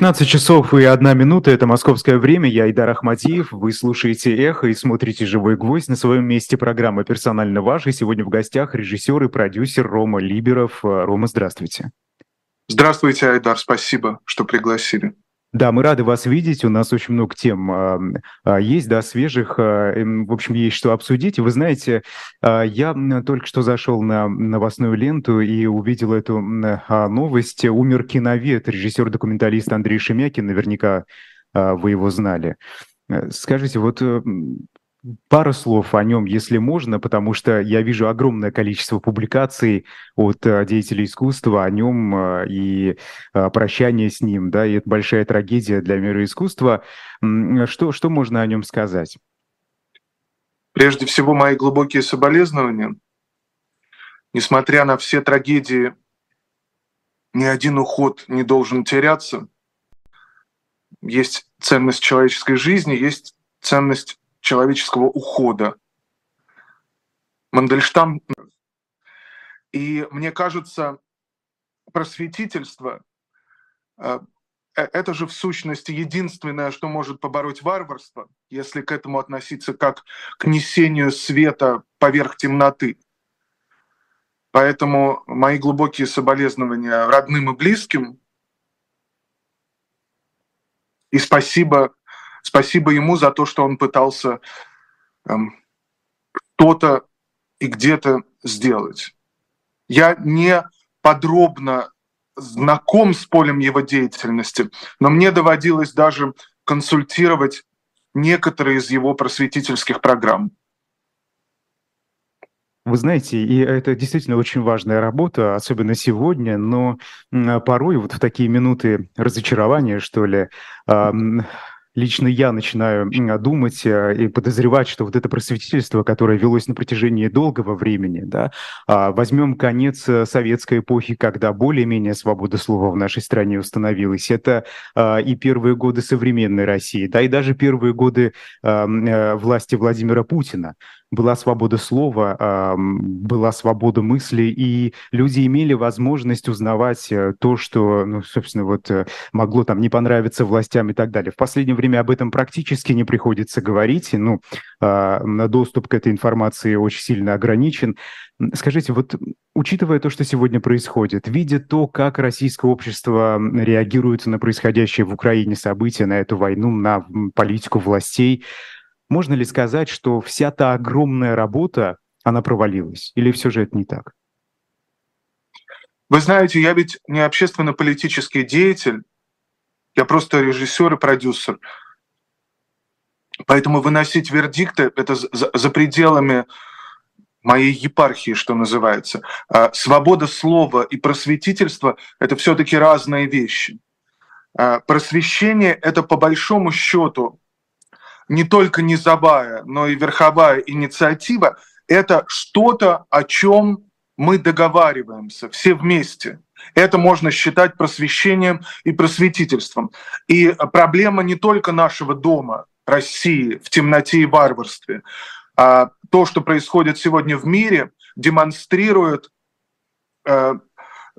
15 часов и одна минута – это московское время. Я Идар Ахмадиев. Вы слушаете «Эхо» и смотрите «Живой гвоздь» на своем месте программы «Персонально ваш». И сегодня в гостях режиссер и продюсер Рома Либеров. Рома, здравствуйте. Здравствуйте, Айдар. Спасибо, что пригласили. Да, мы рады вас видеть. У нас очень много тем а, есть, да, свежих. А, в общем, есть что обсудить. Вы знаете, а, я только что зашел на новостную ленту и увидел эту новость. Умер киновед, режиссер-документалист Андрей Шемякин. Наверняка вы его знали. Э, скажите, вот э, Пару слов о нем, если можно, потому что я вижу огромное количество публикаций от э, деятелей искусства о нем э, и э, прощание с ним, да, и это большая трагедия для мира искусства. Что, что можно о нем сказать? Прежде всего, мои глубокие соболезнования. Несмотря на все трагедии, ни один уход не должен теряться. Есть ценность человеческой жизни, есть ценность человеческого ухода. Мандельштам. И мне кажется, просветительство э, э, это же в сущности единственное, что может побороть варварство, если к этому относиться как к несению света поверх темноты. Поэтому мои глубокие соболезнования родным и близким. И спасибо Спасибо ему за то, что он пытался эм, что-то и где-то сделать. Я не подробно знаком с полем его деятельности, но мне доводилось даже консультировать некоторые из его просветительских программ. Вы знаете, и это действительно очень важная работа, особенно сегодня, но порой вот в такие минуты разочарования, что ли, лично я начинаю думать э, и подозревать, что вот это просветительство, которое велось на протяжении долгого времени, да, а, возьмем конец э, советской эпохи, когда более-менее свобода слова в нашей стране установилась, это а, и первые годы современной России, да, и даже первые годы э, власти Владимира Путина была свобода слова, была свобода мысли, и люди имели возможность узнавать э, то, что, ну, собственно, вот э, могло там не понравиться властям и так далее. В последнее время об этом практически не приходится говорить, ну, а, доступ к этой информации очень сильно ограничен. Скажите, вот учитывая то, что сегодня происходит, видя то, как российское общество реагирует на происходящее в Украине события, на эту войну, на политику властей, можно ли сказать, что вся та огромная работа, она провалилась? Или все же это не так? Вы знаете, я ведь не общественно-политический деятель, я просто режиссер и продюсер. Поэтому выносить вердикты – это за, за пределами моей епархии, что называется. А свобода слова и просветительство – это все-таки разные вещи. А просвещение – это по большому счету не только низовая, но и верховая инициатива – это что-то, о чем мы договариваемся все вместе. Это можно считать просвещением и просветительством. И проблема не только нашего дома, России, в темноте и варварстве. А то, что происходит сегодня в мире, демонстрирует э,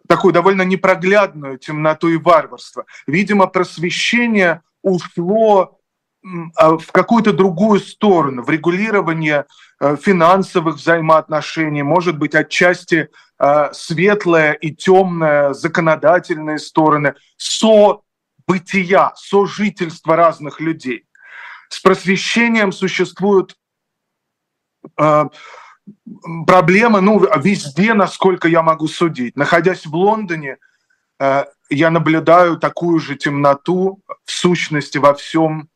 такую довольно непроглядную темноту и варварство. Видимо, просвещение ушло в какую-то другую сторону, в регулирование э, финансовых взаимоотношений, может быть, отчасти э, светлая и темная законодательные стороны, со бытия, сожительства разных людей. С просвещением существуют э, проблемы, ну, везде, насколько я могу судить. Находясь в Лондоне, я наблюдаю такую же темноту в сущности во всем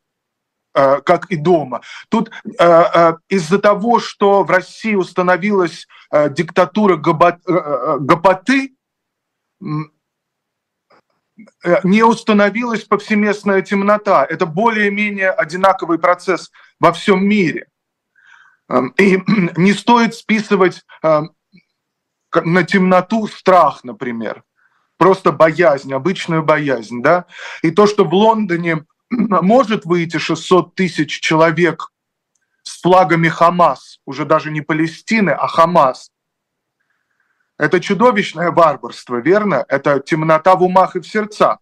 как и дома. Тут э, э, из-за того, что в России установилась диктатура гопоты, не установилась повсеместная темнота. Это более-менее одинаковый процесс во всем мире. Эм, и не стоит списывать на темноту страх, например. Просто боязнь, обычную боязнь. Да? И то, что в Лондоне может выйти 600 тысяч человек с флагами Хамас, уже даже не Палестины, а Хамас. Это чудовищное варварство, верно? Это темнота в умах и в сердцах.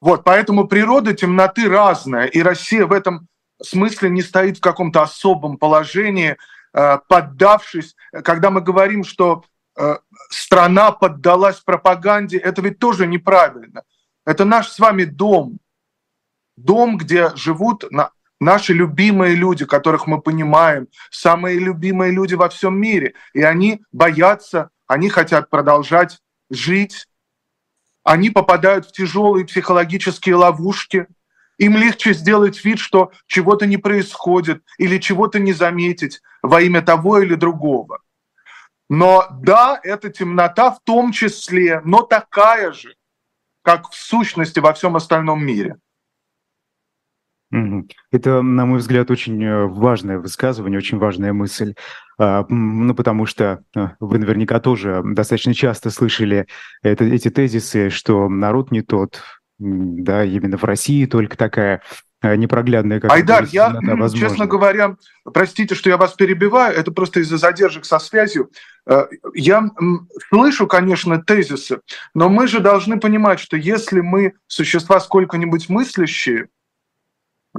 Вот, поэтому природа темноты разная, и Россия в этом смысле не стоит в каком-то особом положении, э, поддавшись. Когда мы говорим, что э, страна поддалась пропаганде, это ведь тоже неправильно. Это наш с вами дом. Дом, где живут наши любимые люди, которых мы понимаем, самые любимые люди во всем мире. И они боятся, они хотят продолжать жить, они попадают в тяжелые психологические ловушки, им легче сделать вид, что чего-то не происходит или чего-то не заметить во имя того или другого. Но да, это темнота в том числе, но такая же, как в сущности во всем остальном мире. Это, на мой взгляд, очень э, важное высказывание, очень важная мысль. А, ну, потому что э, вы наверняка тоже достаточно часто слышали это, эти тезисы, что народ не тот, да, именно в России только такая э, непроглядная, как Айдар, я, возможно. честно говоря, простите, что я вас перебиваю, это просто из-за задержек со связью. Я слышу, конечно, тезисы, но мы же должны понимать, что если мы существа сколько-нибудь мыслящие,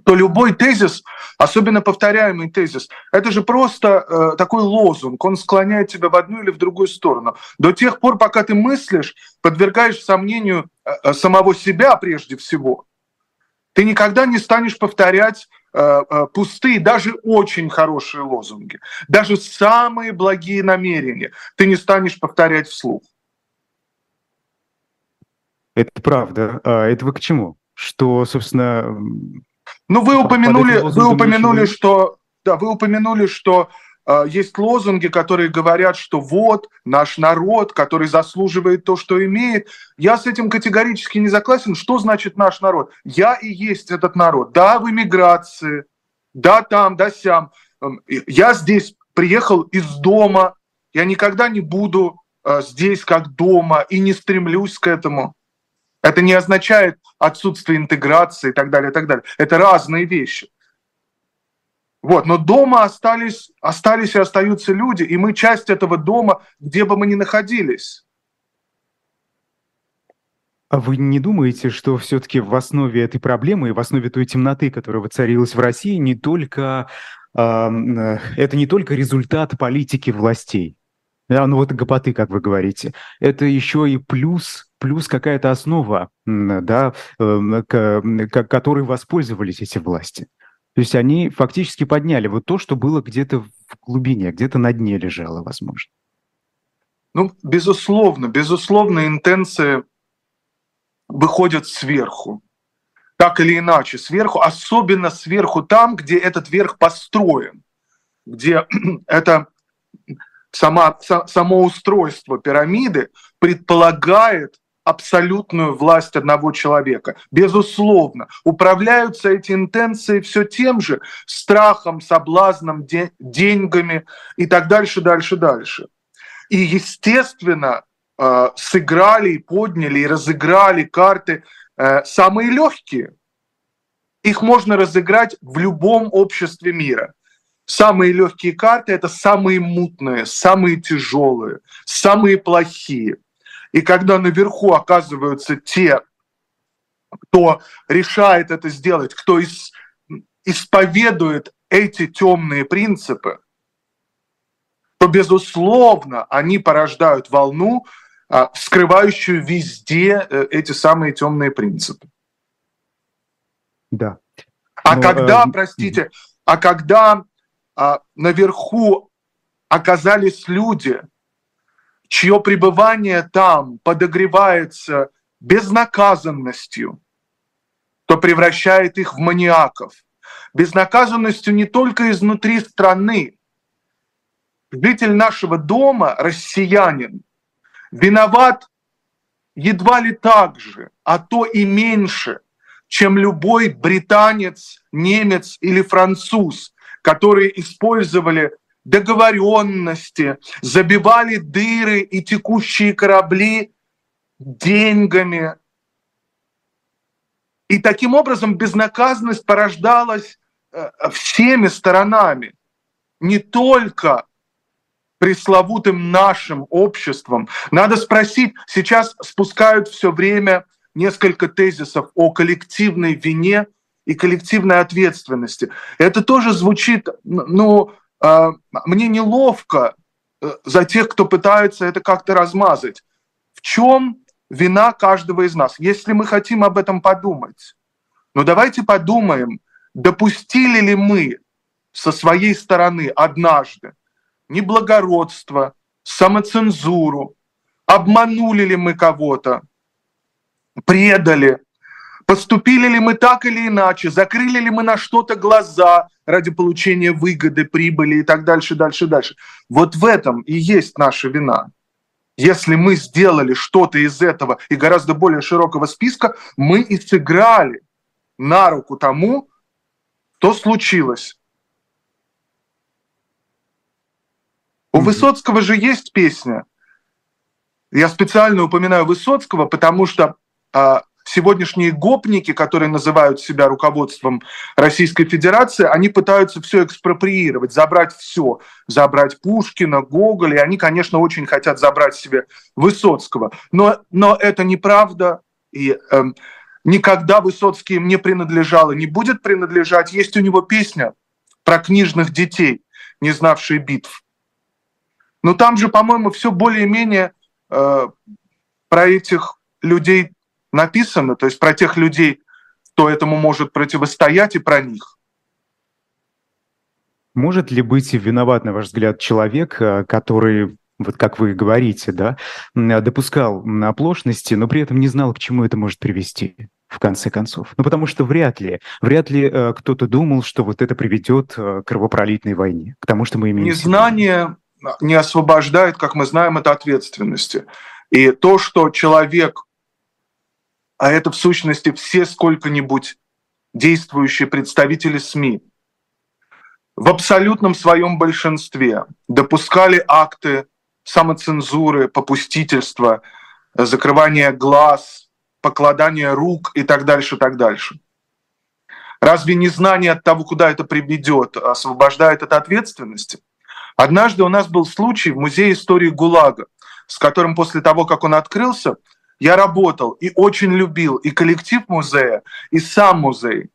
то любой тезис, особенно повторяемый тезис, это же просто э, такой лозунг, он склоняет тебя в одну или в другую сторону. До тех пор, пока ты мыслишь, подвергаешь сомнению э, э самого себя прежде всего, ты никогда не станешь повторять э, э, пустые, даже очень хорошие лозунги, даже самые благие намерения ты не станешь повторять вслух. Это правда. А это вы к чему? Что, собственно, ну, вы упомянули, вы упомянули, что, да, вы упомянули, что э, есть лозунги, которые говорят, что вот наш народ, который заслуживает то, что имеет. Я с этим категорически не согласен. Что значит наш народ? Я и есть этот народ. Да, в эмиграции, да там, да сям. Эм, я здесь приехал из дома. Я никогда не буду э, здесь как дома и не стремлюсь к этому. Это не означает отсутствие интеграции и так далее, и так далее. Это разные вещи. Вот, но дома остались, остались и остаются люди, и мы часть этого дома, где бы мы ни находились. А вы не думаете, что все-таки в основе этой проблемы и в основе той темноты, которая воцарилась в России, не только э, это не только результат политики властей? Да, ну вот гопоты, как вы говорите. Это еще и плюс плюс какая-то основа, да, эм, которой воспользовались эти власти. То есть они фактически подняли вот то, что было где-то в глубине, где-то на дне лежало, возможно. Ну, безусловно, безусловно, интенции выходят сверху. Так или иначе, сверху, особенно сверху там, где этот верх построен, где это сама, само устройство пирамиды предполагает абсолютную власть одного человека. Безусловно, управляются эти интенции все тем же страхом, соблазном, де- деньгами и так дальше, дальше, дальше. И, естественно, э, сыграли и подняли и разыграли карты э, самые легкие. Их можно разыграть в любом обществе мира. Самые легкие карты – это самые мутные, самые тяжелые, самые плохие – и когда наверху оказываются те, кто решает это сделать, кто ис, исповедует эти темные принципы, то, безусловно, они порождают волну, а, скрывающую везде э, эти самые темные принципы. Да. А Но, когда, э... простите, а когда а, наверху оказались люди, чье пребывание там подогревается безнаказанностью, то превращает их в маниаков. Безнаказанностью не только изнутри страны. Житель нашего дома, россиянин, виноват едва ли так же, а то и меньше, чем любой британец, немец или француз, которые использовали договоренности, забивали дыры и текущие корабли деньгами. И таким образом безнаказанность порождалась э, всеми сторонами, не только пресловутым нашим обществом. Надо спросить, сейчас спускают все время несколько тезисов о коллективной вине и коллективной ответственности. Это тоже звучит, ну, мне неловко э, за тех, кто пытается это как-то размазать. В чем вина каждого из нас? Если мы хотим об этом подумать, ну давайте подумаем, допустили ли мы со своей стороны однажды неблагородство, самоцензуру, обманули ли мы кого-то, предали, поступили ли мы так или иначе, закрыли ли мы на что-то глаза ради получения выгоды, прибыли и так дальше, дальше, дальше. Вот в этом и есть наша вина. Если мы сделали что-то из этого и гораздо более широкого списка, мы и сыграли на руку тому, что случилось. У Высоцкого же есть песня. Я специально упоминаю Высоцкого, потому что а, сегодняшние гопники, которые называют себя руководством Российской Федерации, они пытаются все экспроприировать, забрать все, забрать Пушкина, Гоголя, и они, конечно, очень хотят забрать себе Высоцкого. Но, но это неправда, и э, никогда Высоцкий им не принадлежал и не будет принадлежать. Есть у него песня про книжных детей, не знавшие битв. Но там же, по-моему, все более-менее э, про этих людей написано, то есть про тех людей, кто этому может противостоять, и про них. Может ли быть виноват, на ваш взгляд, человек, э, который, вот как вы говорите, да, допускал оплошности, но при этом не знал, к чему это может привести? в конце концов. Ну, потому что вряд ли, вряд ли э, кто-то думал, что вот это приведет э, к кровопролитной войне, к тому, что мы имеем. Незнание не освобождает, как мы знаем, от ответственности. И то, что человек а это в сущности все сколько-нибудь действующие представители СМИ, в абсолютном своем большинстве допускали акты самоцензуры, попустительства, закрывания глаз, покладания рук и так дальше, так дальше. Разве незнание от того, куда это приведет, освобождает от ответственности? Однажды у нас был случай в Музее истории ГУЛАГа, с которым после того, как он открылся, я работал и очень любил и коллектив музея, и сам музей.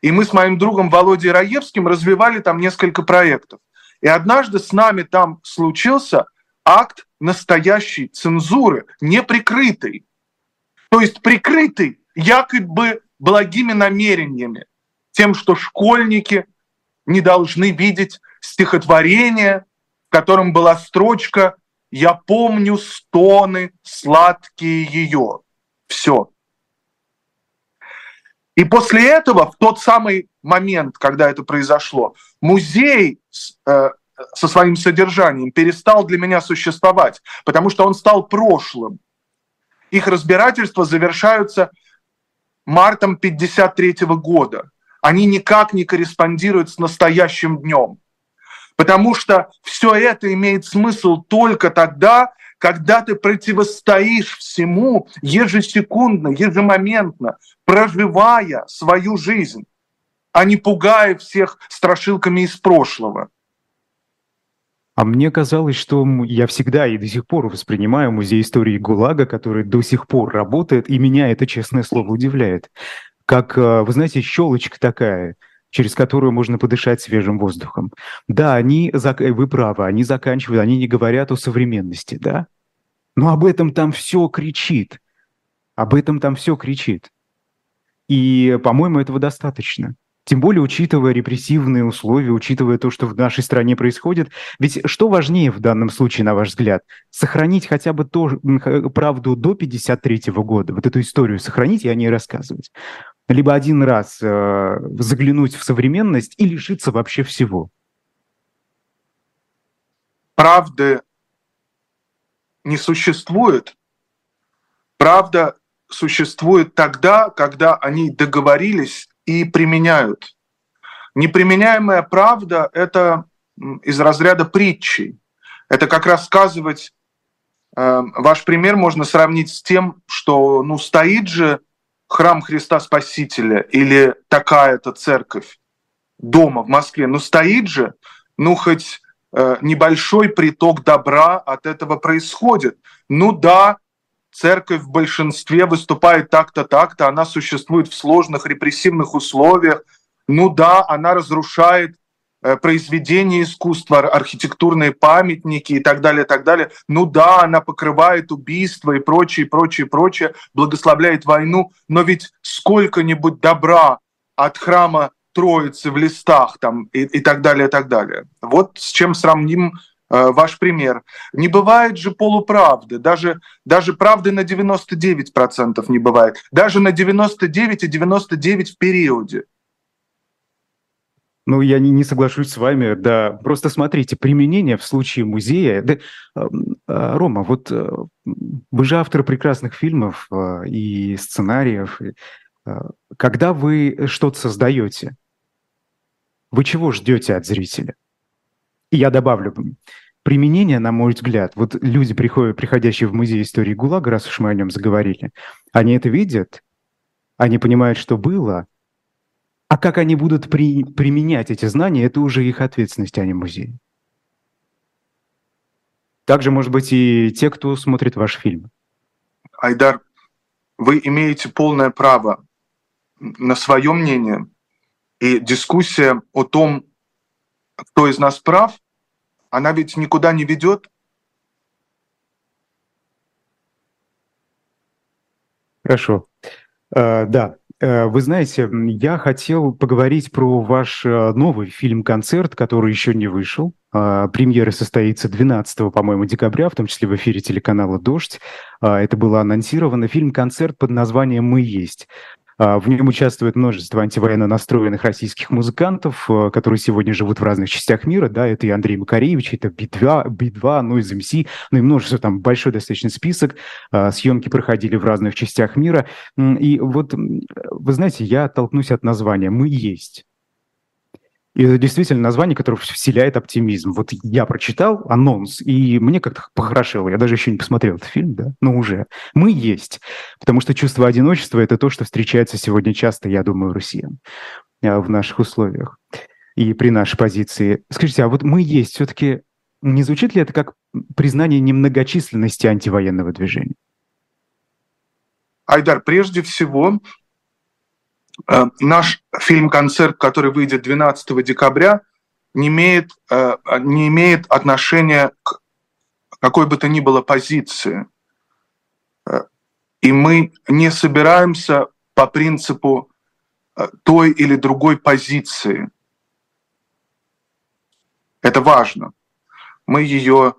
И мы с моим другом Володей Раевским развивали там несколько проектов. И однажды с нами там случился акт настоящей цензуры, неприкрытый. То есть прикрытый якобы благими намерениями, тем, что школьники не должны видеть стихотворение, в котором была строчка я помню стоны сладкие ее. Все. И после этого, в тот самый момент, когда это произошло, музей э, со своим содержанием перестал для меня существовать, потому что он стал прошлым. Их разбирательства завершаются мартом 1953 года. Они никак не корреспондируют с настоящим днем. Потому что все это имеет смысл только тогда, когда ты противостоишь всему ежесекундно, ежемоментно, проживая свою жизнь, а не пугая всех страшилками из прошлого. А мне казалось, что я всегда и до сих пор воспринимаю музей истории ГУЛАГа, который до сих пор работает, и меня это, честное слово, удивляет. Как, э, вы знаете, щелочка такая – через которую можно подышать свежим воздухом. Да, они, вы правы, они заканчивают, они не говорят о современности, да? Но об этом там все кричит. Об этом там все кричит. И, по-моему, этого достаточно. Тем более, учитывая репрессивные условия, учитывая то, что в нашей стране происходит. Ведь что важнее в данном случае, на ваш взгляд? Сохранить хотя бы то, правду до 53 года, вот эту историю сохранить и о ней рассказывать либо один раз э, заглянуть в современность и лишиться вообще всего? Правды не существует. Правда существует тогда, когда они договорились и применяют. Неприменяемая правда – это из разряда притчи. Это как рассказывать, э, ваш пример можно сравнить с тем, что ну, стоит же храм Христа Спасителя или такая-то церковь дома в Москве, но стоит же, ну хоть э, небольшой приток добра от этого происходит. Ну да, церковь в большинстве выступает так-то, так-то, она существует в сложных репрессивных условиях. Ну да, она разрушает произведения искусства, архитектурные памятники и так далее, и так далее. Ну да, она покрывает убийства и прочее, прочее, прочее, благословляет войну, но ведь сколько-нибудь добра от храма Троицы в листах там и, и так далее, и так далее. Вот с чем сравним э, ваш пример. Не бывает же полуправды, даже, даже правды на 99% не бывает, даже на 99 и 99 в периоде. Ну, я не, не соглашусь с вами, да. Просто смотрите, применение в случае музея... Да, э, Рома, вот э, вы же автор прекрасных фильмов э, и сценариев. Когда вы что-то создаете, вы чего ждете от зрителя? И я добавлю, применение, на мой взгляд, вот люди, приходят, приходящие в музей истории ГУЛАГа, раз уж мы о нем заговорили, они это видят, они понимают, что было, а как они будут при, применять эти знания, это уже их ответственность, а не музей. Также, может быть, и те, кто смотрит ваш фильм. Айдар, вы имеете полное право на свое мнение – и дискуссия о том, кто из нас прав, она ведь никуда не ведет. Хорошо. Uh, да, вы знаете, я хотел поговорить про ваш uh, новый фильм-концерт, который еще не вышел. Премьера состоится 12, по-моему, декабря, в том числе в эфире телеканала «Дождь». Это было анонсировано. Фильм-концерт под названием «Мы есть». А, в нем участвует множество антивоенно настроенных российских музыкантов, э, которые сегодня живут в разных частях мира. Да, это и Андрей Макаревич, это Би-2, Би-2 ну, из МС, ну и множество, там большой достаточно список. А, съемки проходили в разных частях мира. И вот, вы знаете, я оттолкнусь от названия «Мы есть». И это действительно название, которое вселяет оптимизм. Вот я прочитал анонс, и мне как-то похорошело. Я даже еще не посмотрел этот фильм, да, но уже. Мы есть. Потому что чувство одиночества – это то, что встречается сегодня часто, я думаю, россиян а, в наших условиях и при нашей позиции. Скажите, а вот мы есть все-таки не звучит ли это как признание немногочисленности антивоенного движения? Айдар, прежде всего, Э, наш фильм-концерт, который выйдет 12 декабря, не имеет, э, не имеет отношения к какой бы то ни было позиции. Э, и мы не собираемся по принципу той или другой позиции. Это важно. Мы ее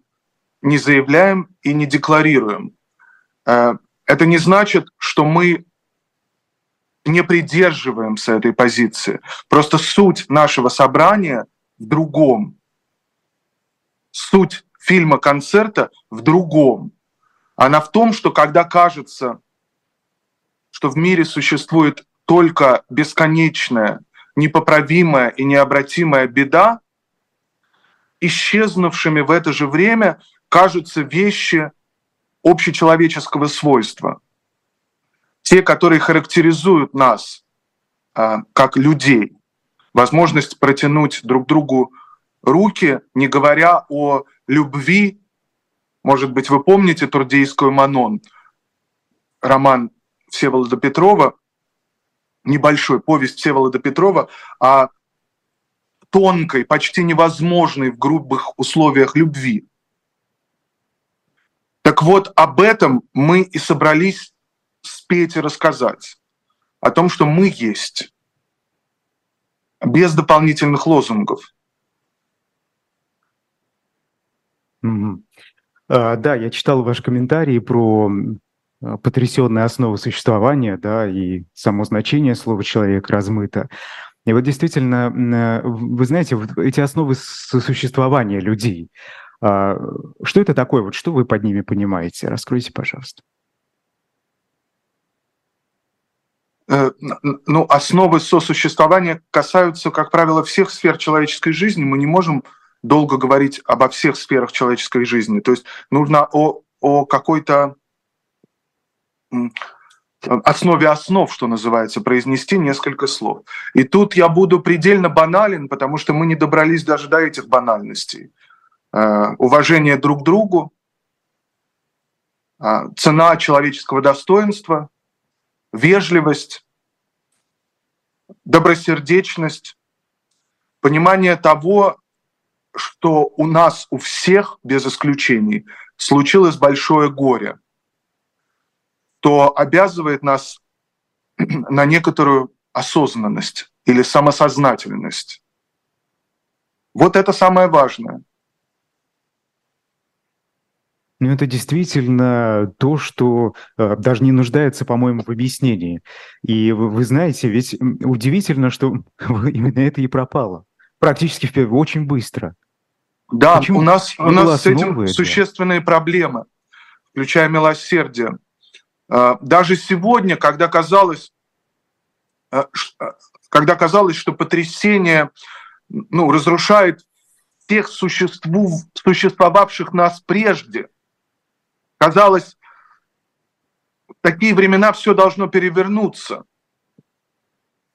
не заявляем и не декларируем. Это не значит, что мы не придерживаемся этой позиции. Просто суть нашего собрания в другом. Суть фильма-концерта в другом. Она в том, что когда кажется, что в мире существует только бесконечная, непоправимая и необратимая беда, исчезнувшими в это же время кажутся вещи общечеловеческого свойства – те, которые характеризуют нас а, как людей. Возможность протянуть друг другу руки, не говоря о любви. Может быть, вы помните Турдейскую Манон, роман Всеволода Петрова, небольшой повесть Всеволода Петрова о тонкой, почти невозможной в грубых условиях любви. Так вот, об этом мы и собрались и рассказать о том, что мы есть, без дополнительных лозунгов. Mm-hmm. А, да, я читал ваши комментарии про а, потрясенные основы существования, да, и само значение слова «человек» размыто. И вот действительно, э, вы знаете, вот эти основы существования людей, а, что это такое, вот что вы под ними понимаете? Раскройте, пожалуйста. Э, ну, основы сосуществования касаются, как правило, всех сфер человеческой жизни. Мы не можем долго говорить обо всех сферах человеческой жизни. То есть нужно о, о какой-то основе основ, что называется, произнести несколько слов. И тут я буду предельно банален, потому что мы не добрались даже до этих банальностей. Э, уважение друг к другу, а, цена человеческого достоинства, вежливость, добросердечность, понимание того, что у нас, у всех, без исключений, случилось большое горе, то обязывает нас на некоторую осознанность или самосознательность. Вот это самое важное. Ну, это действительно то, что э, даже не нуждается, по-моему, в объяснении. И вы, вы знаете, ведь удивительно, что именно это и пропало. Практически в, очень быстро. Да, Почему? у нас, у нас с этим это? существенные проблемы, включая милосердие. А, даже сегодня, когда казалось, а, а, когда казалось, что потрясение ну, разрушает тех существу, существовавших нас прежде, казалось, в такие времена все должно перевернуться.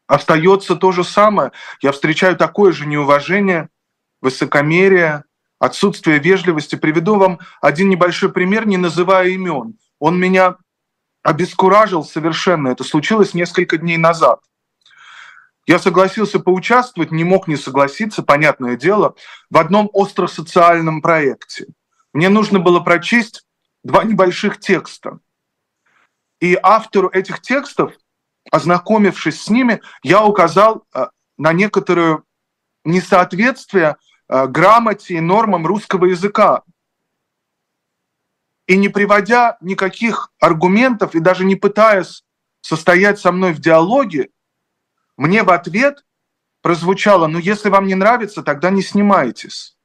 Остается то же самое. Я встречаю такое же неуважение – высокомерие, отсутствие вежливости. Приведу вам один небольшой пример, не называя имен. Он меня обескуражил совершенно. Это случилось несколько дней назад. Я согласился поучаствовать, не мог не согласиться, понятное дело, в одном остросоциальном проекте. Мне нужно было прочесть два небольших текста. И автору этих текстов, ознакомившись с ними, я указал э, на некоторую несоответствие Э, грамоте и нормам русского языка. И не приводя никаких аргументов и даже не пытаясь состоять со мной в диалоге, мне в ответ прозвучало, ну если вам не нравится, тогда не снимайтесь.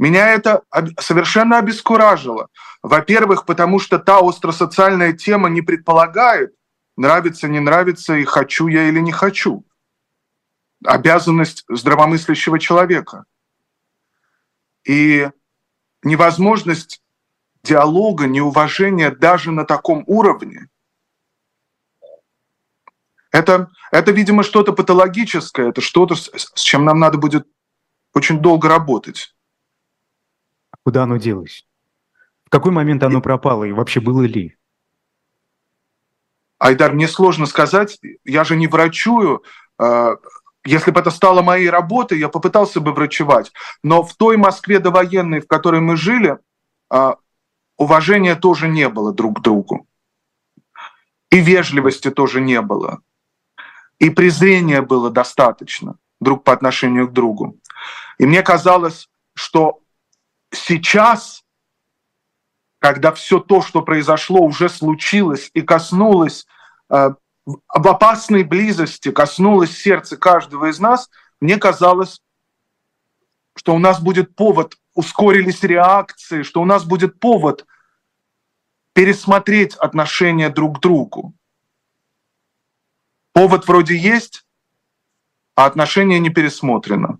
Меня это совершенно обескуражило. Во-первых, потому что та остросоциальная тема не предполагает, нравится, не нравится, и хочу я или не хочу обязанность здравомыслящего человека. И невозможность диалога, неуважения даже на таком уровне, это, это видимо, что-то патологическое, это что-то, с, чем нам надо будет очень долго работать. Куда оно делось? В какой момент оно пропало и вообще было ли? Айдар, мне сложно сказать, я же не врачую, а, если бы это стало моей работой, я попытался бы врачевать. Но в той Москве довоенной, в которой мы жили, а, уважения тоже не было друг к другу. И вежливости тоже не было. И презрения было достаточно друг по отношению к другу. И мне казалось, что сейчас, когда все то, что произошло, уже случилось и коснулось а, об опасной близости коснулось сердца каждого из нас, мне казалось, что у нас будет повод, ускорились реакции, что у нас будет повод пересмотреть отношения друг к другу. Повод вроде есть, а отношения не пересмотрено.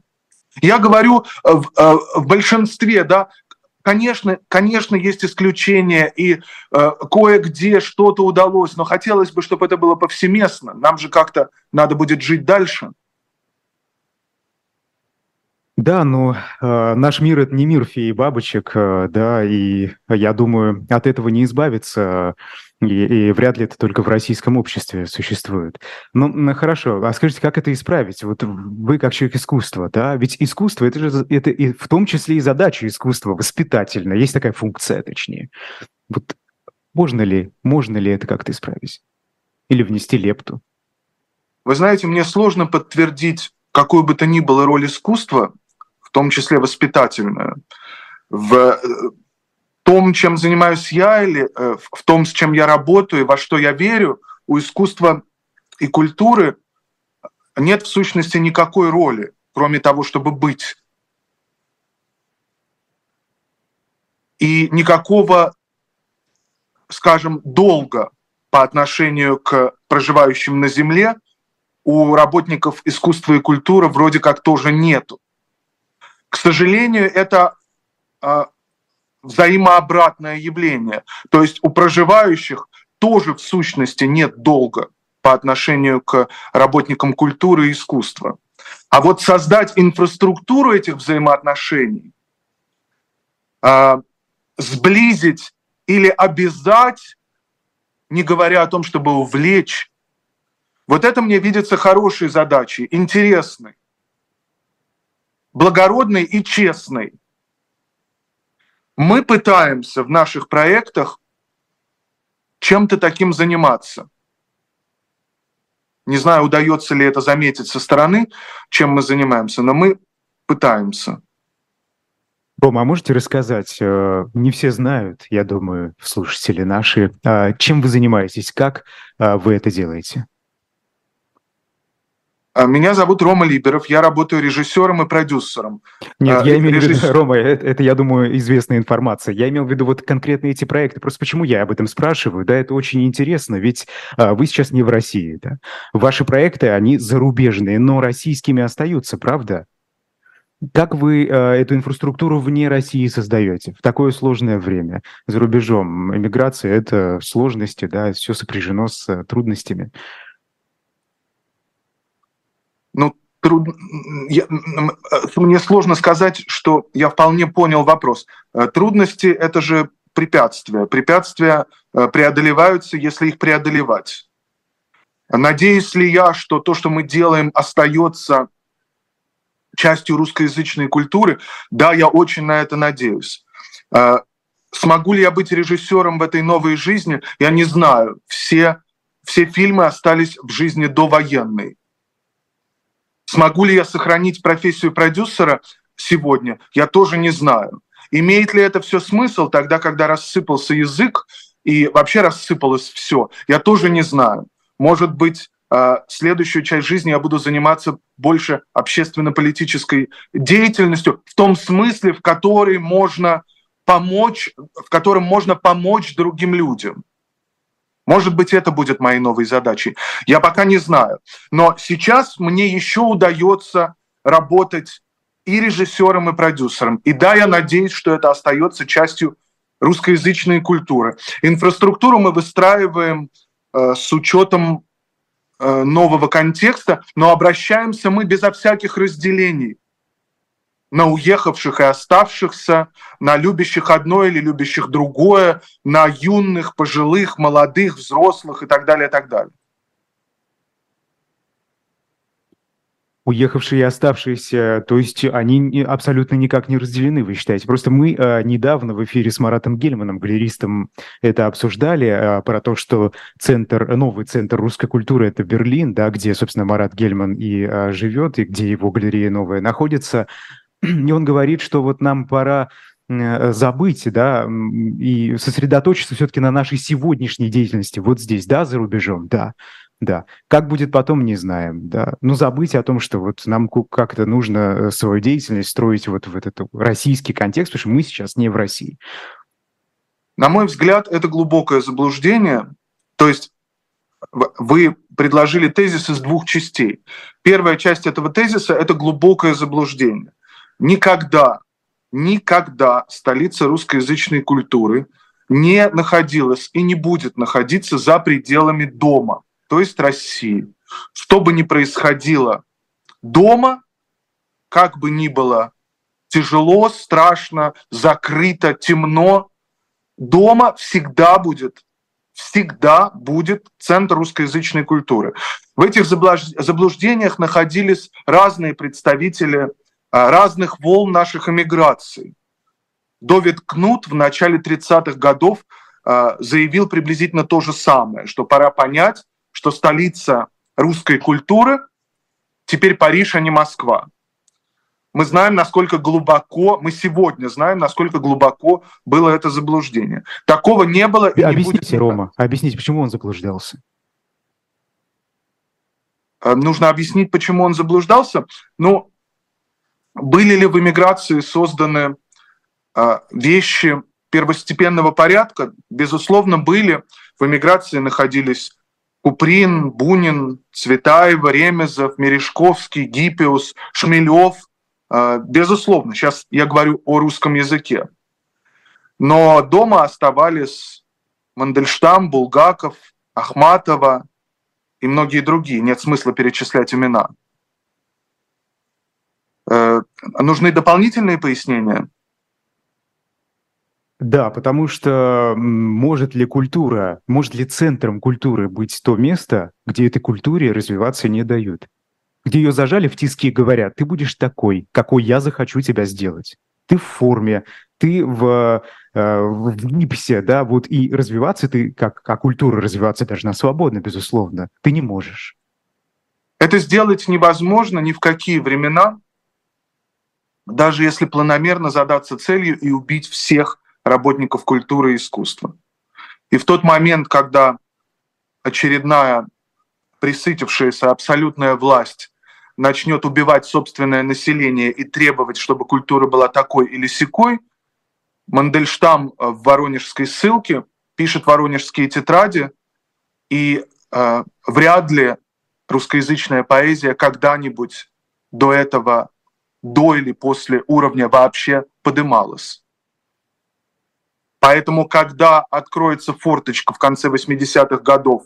Я говорю в, э, в большинстве, да, Конечно, конечно, есть исключения, и э, кое-где что-то удалось, но хотелось бы, чтобы это было повсеместно. Нам же как-то надо будет жить дальше. Да, но э, наш мир это не мир феи и бабочек, э, да, и я думаю, от этого не избавиться. И, и вряд ли это только в российском обществе существует. Ну, ну, хорошо, а скажите, как это исправить? Вот вы как человек искусства, да? Ведь искусство это же это и в том числе и задача искусства воспитательная. Есть такая функция, точнее. Вот можно ли, можно ли это как-то исправить? Или внести лепту? Вы знаете, мне сложно подтвердить какую бы то ни было роль искусства, в том числе воспитательную, в том, чем занимаюсь я, или э, в том, с чем я работаю, во что я верю, у искусства и культуры нет в сущности никакой роли, кроме того, чтобы быть. И никакого, скажем, долга по отношению к проживающим на Земле у работников искусства и культуры вроде как тоже нету. К сожалению, это а, взаимообратное явление. То есть у проживающих тоже в сущности нет долга по отношению к работникам культуры и искусства. А вот создать инфраструктуру этих взаимоотношений, а, сблизить или обязать, не говоря о том, чтобы увлечь. Вот это мне видится хорошей задачей, интересной, благородной и честной. Мы пытаемся в наших проектах чем-то таким заниматься. Не знаю, удается ли это заметить со стороны, чем мы занимаемся, но мы пытаемся. Рома, а можете рассказать, э, не все знают, я думаю, слушатели наши, а чем вы занимаетесь, как а, вы это делаете? А, меня зовут Рома Либеров, я работаю режиссером и продюсером. Нет, я имею Режисс... в виду, Рома, это, это, я думаю, известная информация. Я имел в виду вот конкретно эти проекты. Просто почему я об этом спрашиваю? Да, это очень интересно, ведь а, вы сейчас не в России, да? Ваши проекты, они зарубежные, но российскими остаются, правда? Как вы э, эту инфраструктуру вне России создаете в такое сложное время? За рубежом эмиграция – это сложности, да, все сопряжено с э, трудностями. Ну, труд... я... мне сложно сказать, что я вполне понял вопрос. Э, трудности – это же препятствия. Препятствия э, преодолеваются, если их преодолевать. Надеюсь ли я, что то, что мы делаем, остается частью русскоязычной культуры. Да, я очень на это надеюсь. Смогу ли я быть режиссером в этой новой жизни? Я не знаю. Все, все фильмы остались в жизни довоенной. Смогу ли я сохранить профессию продюсера сегодня? Я тоже не знаю. Имеет ли это все смысл тогда, когда рассыпался язык и вообще рассыпалось все? Я тоже не знаю. Может быть, а, следующую часть жизни я буду заниматься больше общественно-политической деятельностью в том смысле, в который можно помочь, в котором можно помочь другим людям. Может быть, это будет моей новой задачей. Я пока не знаю. Но сейчас мне еще удается работать и режиссером, и продюсером. И да, я надеюсь, что это остается частью русскоязычной культуры. Инфраструктуру мы выстраиваем э, с учетом Э, нового контекста, но обращаемся мы безо всяких разделений на уехавших и оставшихся, на любящих одно или любящих другое, на юных, пожилых, молодых, взрослых и так далее, и так далее. Уехавшие и оставшиеся, то есть они абсолютно никак не разделены, вы считаете? Просто мы а, недавно в эфире с Маратом Гельманом, галеристом, это обсуждали, а, про то, что центр, новый центр русской культуры – это Берлин, да, где, собственно, Марат Гельман и а, живет, и где его галерея новая находится. И он говорит, что вот нам пора забыть, да, и сосредоточиться все-таки на нашей сегодняшней деятельности вот здесь, да, за рубежом, да. Да. Как будет потом, не знаем, да. Но забыть о том, что вот нам как-то нужно э, свою деятельность строить вот в этот российский контекст, потому что мы сейчас не в России. На мой взгляд, это глубокое заблуждение. То есть вы предложили тезис из двух частей. Первая часть этого тезиса – это глубокое заблуждение. Никогда, никогда столица русскоязычной культуры не находилась и не будет находиться за пределами дома – то есть России. Что бы ни происходило дома, как бы ни было тяжело, страшно, закрыто, темно, дома всегда будет всегда будет центр русскоязычной культуры. В этих заблуждениях находились разные представители разных волн наших эмиграций. Довид Кнут в начале 30-х годов а, заявил приблизительно то же самое, что пора понять, что столица русской культуры теперь Париж, а не Москва. Мы знаем, насколько глубоко, мы сегодня знаем, насколько глубоко было это заблуждение. Такого не было и Объясните, не будет. Рома, объясните, почему он заблуждался? Э, нужно объяснить, почему он заблуждался. Ну, были ли в эмиграции созданы э, вещи первостепенного порядка? Безусловно, были. В эмиграции находились Куприн, Бунин, Цветаева, Ремезов, Мережковский, Гиппиус, Шмелев. А, безусловно, сейчас я говорю о русском языке. Но дома оставались Мандельштам, Булгаков, Ахматова и многие другие. Нет смысла перечислять имена. Э, нужны дополнительные пояснения? Да, потому что может ли культура, может ли центром культуры быть то место, где этой культуре развиваться не дают? Где ее зажали в тиски и говорят, ты будешь такой, какой я захочу тебя сделать. Ты в форме, ты в, э, в гипсе, да, вот и развиваться ты, как, как культура развиваться должна свободно, безусловно, ты не можешь. Это сделать невозможно ни в какие времена, даже если планомерно задаться целью и убить всех работников культуры и искусства. И в тот момент, когда очередная присытившаяся абсолютная власть начнет убивать собственное население и требовать, чтобы культура была такой или секой, Мандельштам в воронежской ссылке пишет воронежские тетради, и э, вряд ли русскоязычная поэзия когда-нибудь до этого, до или после уровня вообще подымалась. Поэтому, когда откроется форточка в конце 80-х годов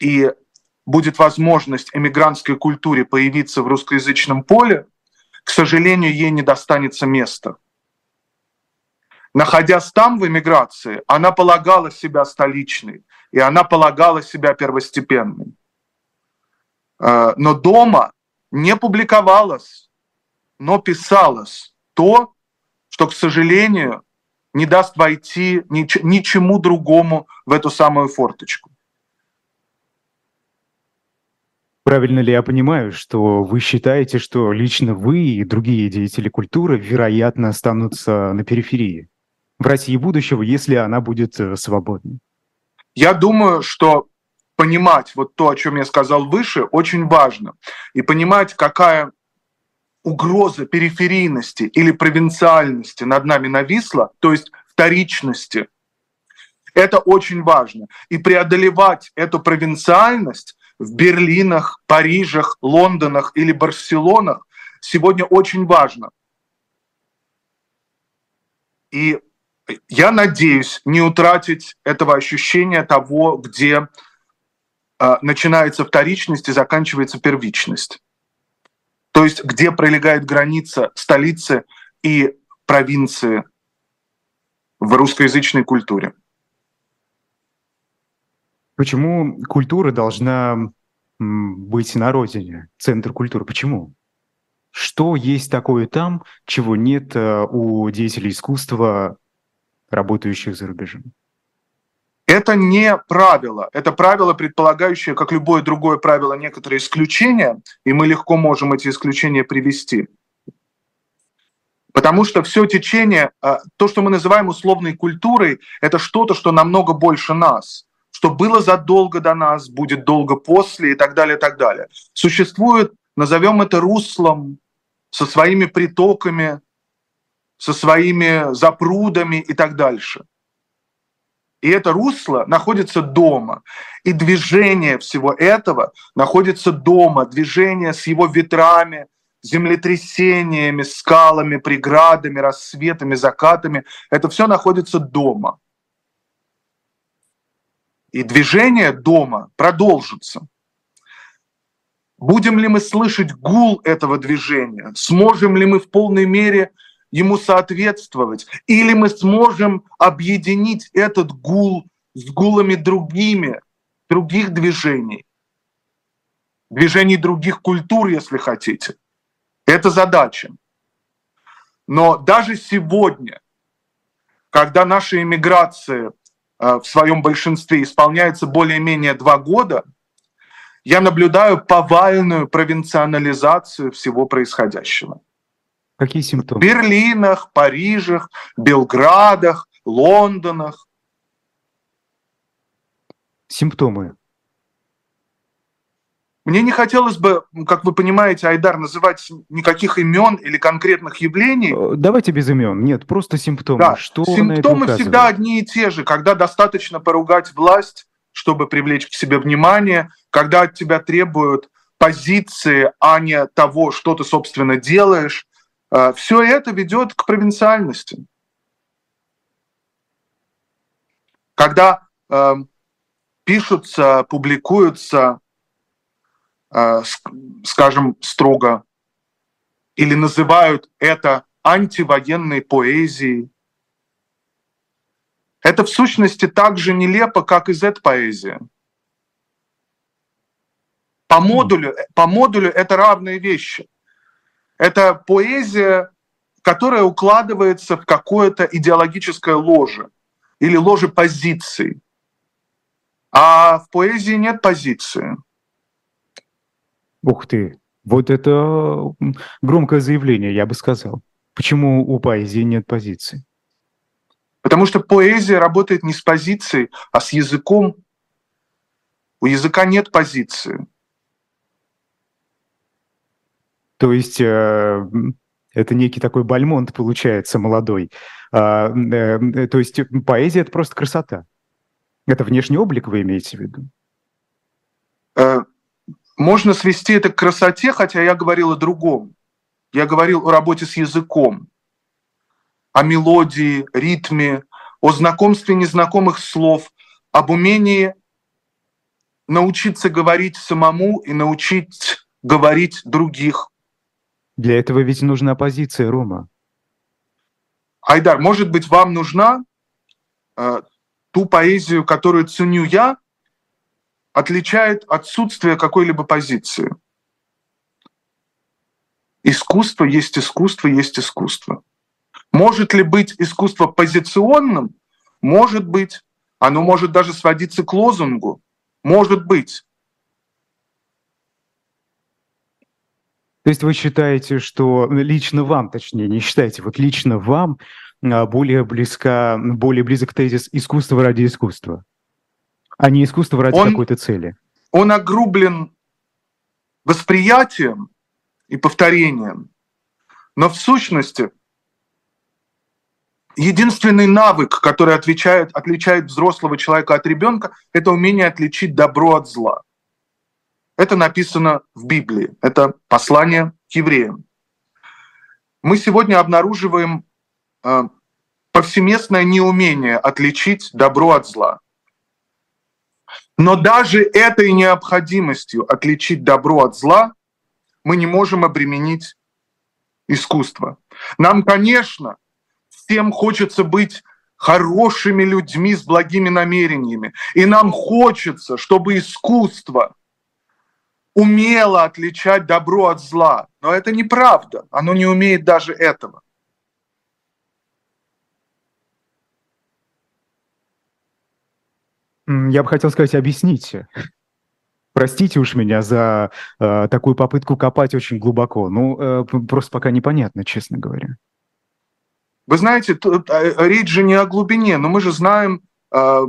и будет возможность эмигрантской культуре появиться в русскоязычном поле, к сожалению, ей не достанется места. Находясь там в эмиграции, она полагала себя столичной, и она полагала себя первостепенной. Э, но дома не публиковалось, но писалось то, что, к сожалению, не даст войти ничему другому в эту самую форточку. Правильно ли я понимаю, что вы считаете, что лично вы и другие деятели культуры, вероятно, останутся на периферии в России будущего, если она будет э, свободной? Я думаю, что понимать вот то, о чем я сказал выше, очень важно. И понимать, какая угроза периферийности или провинциальности над нами нависла, то есть вторичности, это очень важно. И преодолевать эту провинциальность в Берлинах, Парижах, Лондонах или Барселонах сегодня очень важно. И я надеюсь не утратить этого ощущения того, где э, начинается вторичность и заканчивается первичность. То есть где пролегает граница столицы и провинции в русскоязычной культуре. Почему культура должна быть на родине, центр культуры? Почему? Что есть такое там, чего нет э, у деятелей искусства, работающих за рубежом? Это не правило. Это правило, предполагающее, как любое другое правило, некоторые исключения, и мы легко можем эти исключения привести. Потому что все течение, э, то, что мы называем условной культурой, это что-то, что намного больше нас что было задолго до нас, будет долго после и так далее, и так далее. Существует, назовем это руслом, со своими притоками, со своими запрудами и так дальше. И это русло находится дома. И движение всего этого находится дома. Движение с его ветрами, землетрясениями, скалами, преградами, рассветами, закатами. Это все находится дома и движение дома продолжится. Будем ли мы слышать гул этого движения? Сможем ли мы в полной мере ему соответствовать? Или мы сможем объединить этот гул с гулами другими, других движений? Движений других культур, если хотите. Это задача. Но даже сегодня, когда наша иммиграция Э, в своем большинстве исполняется более-менее два года, я наблюдаю повальную провинционализацию всего происходящего. Какие симптомы? В Берлинах, Парижах, Белградах, Лондонах. Симптомы мне не хотелось бы, как вы понимаете, Айдар, называть никаких имен или конкретных явлений. Э, давайте без имен. Нет, просто симптомы. Да. Что симптомы всегда одни и те же. Когда достаточно поругать власть, чтобы привлечь к себе внимание, когда от тебя требуют позиции, а не того, что ты, собственно, делаешь. Э, Все это ведет к провинциальности. Когда э, пишутся, публикуются Э, скажем строго, или называют это антивоенной поэзией, Это в сущности так же нелепо, как и Z-поэзия. По модулю, по модулю это равные вещи. Это поэзия, которая укладывается в какое-то идеологическое ложе или ложе позиций. А в поэзии нет позиции. Ух ты, вот это громкое заявление, я бы сказал. Почему у поэзии нет позиции? Потому что поэзия работает не с позицией, а с языком. У языка нет позиции. То есть э, это некий такой бальмонт получается молодой. А, э, то есть поэзия – это просто красота. Это внешний облик вы имеете в виду? Э, можно свести это к красоте, хотя я говорил о другом. Я говорил о работе с языком, о мелодии, ритме, о знакомстве незнакомых слов, об умении научиться говорить самому и научить говорить других. Для этого ведь нужна позиция, Рома. Айдар, может быть, вам нужна э, ту поэзию, которую ценю я, отличает отсутствие какой-либо позиции. Искусство есть искусство, есть искусство. Может ли быть искусство позиционным? Может быть. Оно может даже сводиться к лозунгу. Может быть. То есть вы считаете, что лично вам, точнее, не считаете, вот лично вам а, более близка, более близок тезис искусства ради искусства, а не искусство ради он, какой-то цели? Он огрублен восприятием и повторением, но в сущности единственный навык, который отвечает, отличает взрослого человека от ребенка, это умение отличить добро от зла. Это написано в Библии. Это послание к евреям. Мы сегодня обнаруживаем э, повсеместное неумение отличить добро от зла. Но даже этой необходимостью отличить добро от зла мы не можем обременить искусство. Нам, конечно, всем хочется быть хорошими людьми с благими намерениями. И нам хочется, чтобы искусство умело отличать добро от зла. Но это неправда. Оно не умеет даже этого. Я бы хотел сказать, объясните. Простите уж меня за э, такую попытку копать очень глубоко. Ну, э, просто пока непонятно, честно говоря. Вы знаете, тут э, речь же не о глубине, но мы же знаем э,